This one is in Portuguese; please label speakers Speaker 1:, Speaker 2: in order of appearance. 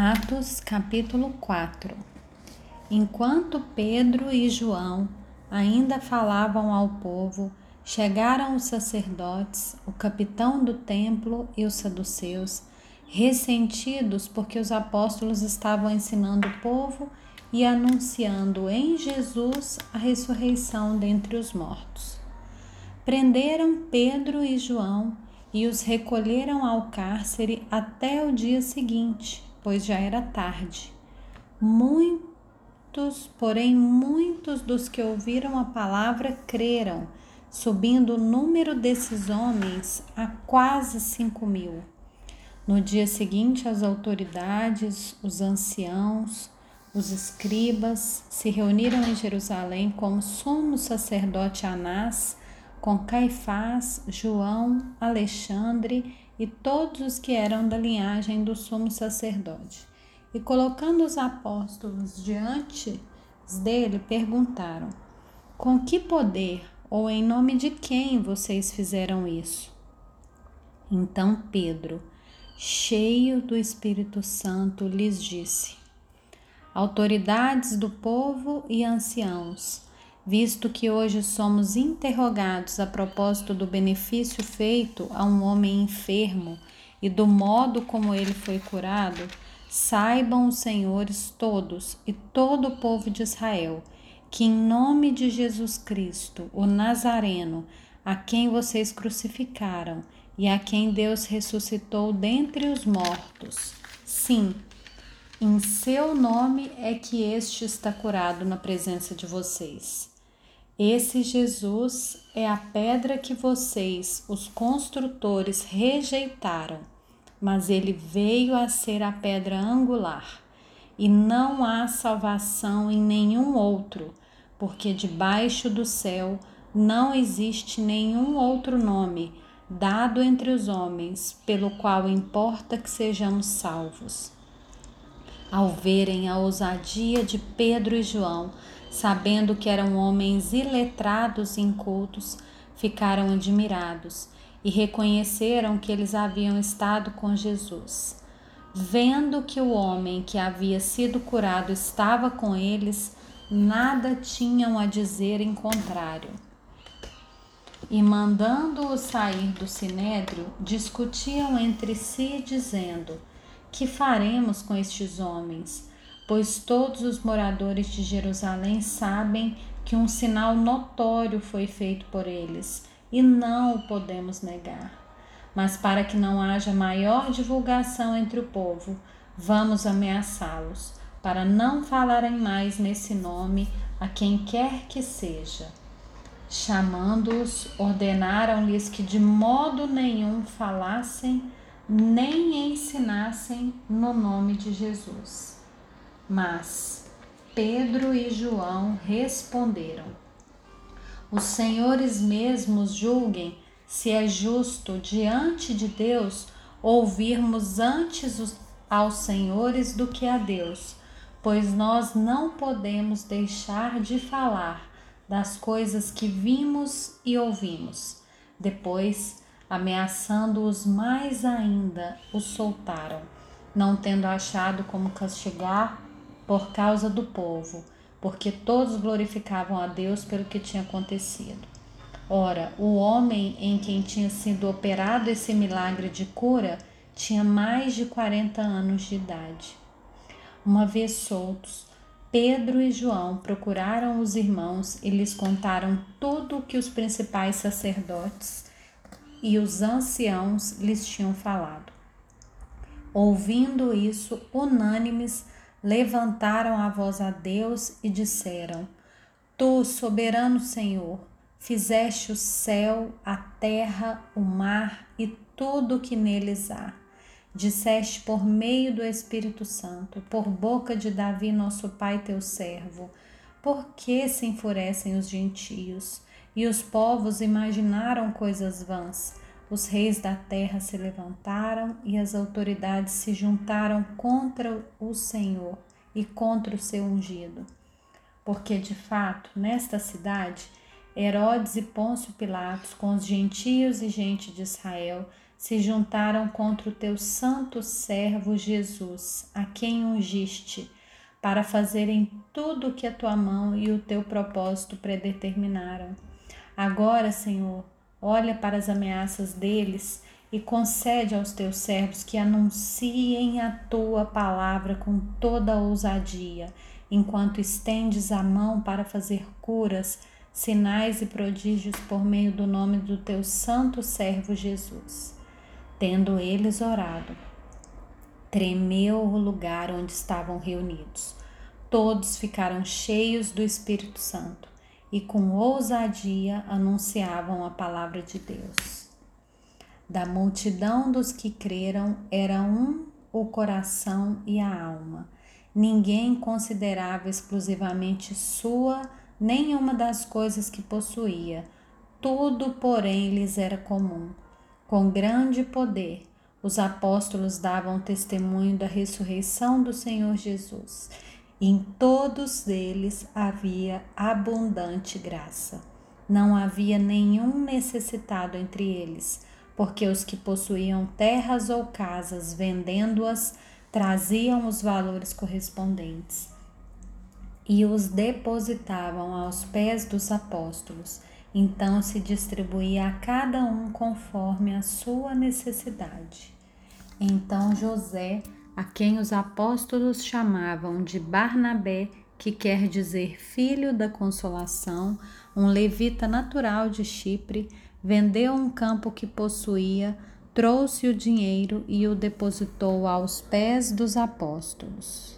Speaker 1: Atos capítulo 4 Enquanto Pedro e João ainda falavam ao povo, chegaram os sacerdotes, o capitão do templo e os saduceus, ressentidos porque os apóstolos estavam ensinando o povo e anunciando em Jesus a ressurreição dentre os mortos. Prenderam Pedro e João e os recolheram ao cárcere até o dia seguinte pois já era tarde. Muitos, porém, muitos dos que ouviram a palavra creram, subindo o número desses homens a quase cinco mil. No dia seguinte, as autoridades, os anciãos, os escribas se reuniram em Jerusalém com o sumo sacerdote Anás, com Caifás, João, Alexandre e todos os que eram da linhagem do sumo sacerdote. E colocando os apóstolos diante dele, perguntaram: Com que poder ou em nome de quem vocês fizeram isso? Então Pedro, cheio do Espírito Santo, lhes disse: Autoridades do povo e anciãos, visto que hoje somos interrogados a propósito do benefício feito a um homem enfermo e do modo como ele foi curado, saibam os senhores todos e todo o povo de Israel que, em nome de Jesus Cristo, o Nazareno, a quem vocês crucificaram e a quem Deus ressuscitou dentre os mortos, sim, em seu nome é que este está curado na presença de vocês. Esse Jesus é a pedra que vocês, os construtores, rejeitaram, mas ele veio a ser a pedra angular. E não há salvação em nenhum outro, porque debaixo do céu não existe nenhum outro nome dado entre os homens pelo qual importa que sejamos salvos. Ao verem a ousadia de Pedro e João, sabendo que eram homens iletrados e incultos, ficaram admirados e reconheceram que eles haviam estado com Jesus. Vendo que o homem que havia sido curado estava com eles, nada tinham a dizer em contrário. E mandando-o sair do sinédrio, discutiam entre si, dizendo: Que faremos com estes homens? Pois todos os moradores de Jerusalém sabem que um sinal notório foi feito por eles e não o podemos negar. Mas para que não haja maior divulgação entre o povo, vamos ameaçá-los, para não falarem mais nesse nome a quem quer que seja. Chamando-os, ordenaram-lhes que de modo nenhum falassem nem ensinassem no nome de Jesus. Mas Pedro e João responderam: Os senhores mesmos julguem se é justo diante de Deus ouvirmos antes os, aos senhores do que a Deus, pois nós não podemos deixar de falar das coisas que vimos e ouvimos. Depois, ameaçando-os mais ainda, os soltaram, não tendo achado como castigar por causa do povo, porque todos glorificavam a Deus pelo que tinha acontecido. Ora, o homem em quem tinha sido operado esse milagre de cura tinha mais de 40 anos de idade. Uma vez soltos, Pedro e João procuraram os irmãos e lhes contaram tudo o que os principais sacerdotes e os anciãos lhes tinham falado. Ouvindo isso, unânimes, levantaram a voz a Deus e disseram: Tu, soberano Senhor, fizeste o céu, a terra, o mar e tudo o que neles há. Disseste por meio do Espírito Santo, por boca de Davi, nosso pai, teu servo, por que se enfurecem os gentios e os povos imaginaram coisas vãs? Os reis da terra se levantaram e as autoridades se juntaram contra o Senhor e contra o seu ungido. Porque, de fato, nesta cidade, Herodes e Pôncio Pilatos, com os gentios e gente de Israel, se juntaram contra o teu santo servo Jesus, a quem ungiste, para fazerem tudo o que a tua mão e o teu propósito predeterminaram. Agora, Senhor, olha para as ameaças deles e concede aos teus servos que anunciem a tua palavra com toda ousadia, enquanto estendes a mão para fazer curas, sinais e prodígios por meio do nome do teu santo servo Jesus. Tendo eles orado, tremeu o lugar onde estavam reunidos. Todos ficaram cheios do Espírito Santo e com ousadia anunciavam a palavra de Deus. Da multidão dos que creram era um o coração e a alma. Ninguém considerava exclusivamente sua nenhuma das coisas que possuía. Tudo, porém, lhes era comum. Com grande poder, os apóstolos davam testemunho da ressurreição do Senhor Jesus. Em todos eles havia abundante graça. Não havia nenhum necessitado entre eles, porque os que possuíam terras ou casas, vendendo-as, traziam os valores correspondentes e os depositavam aos pés dos apóstolos. Então se distribuía a cada um conforme a sua necessidade. Então José, a quem os apóstolos chamavam de Barnabé, que quer dizer filho da consolação, um levita natural de Chipre, vendeu um campo que possuía, trouxe o dinheiro e o depositou aos pés dos apóstolos.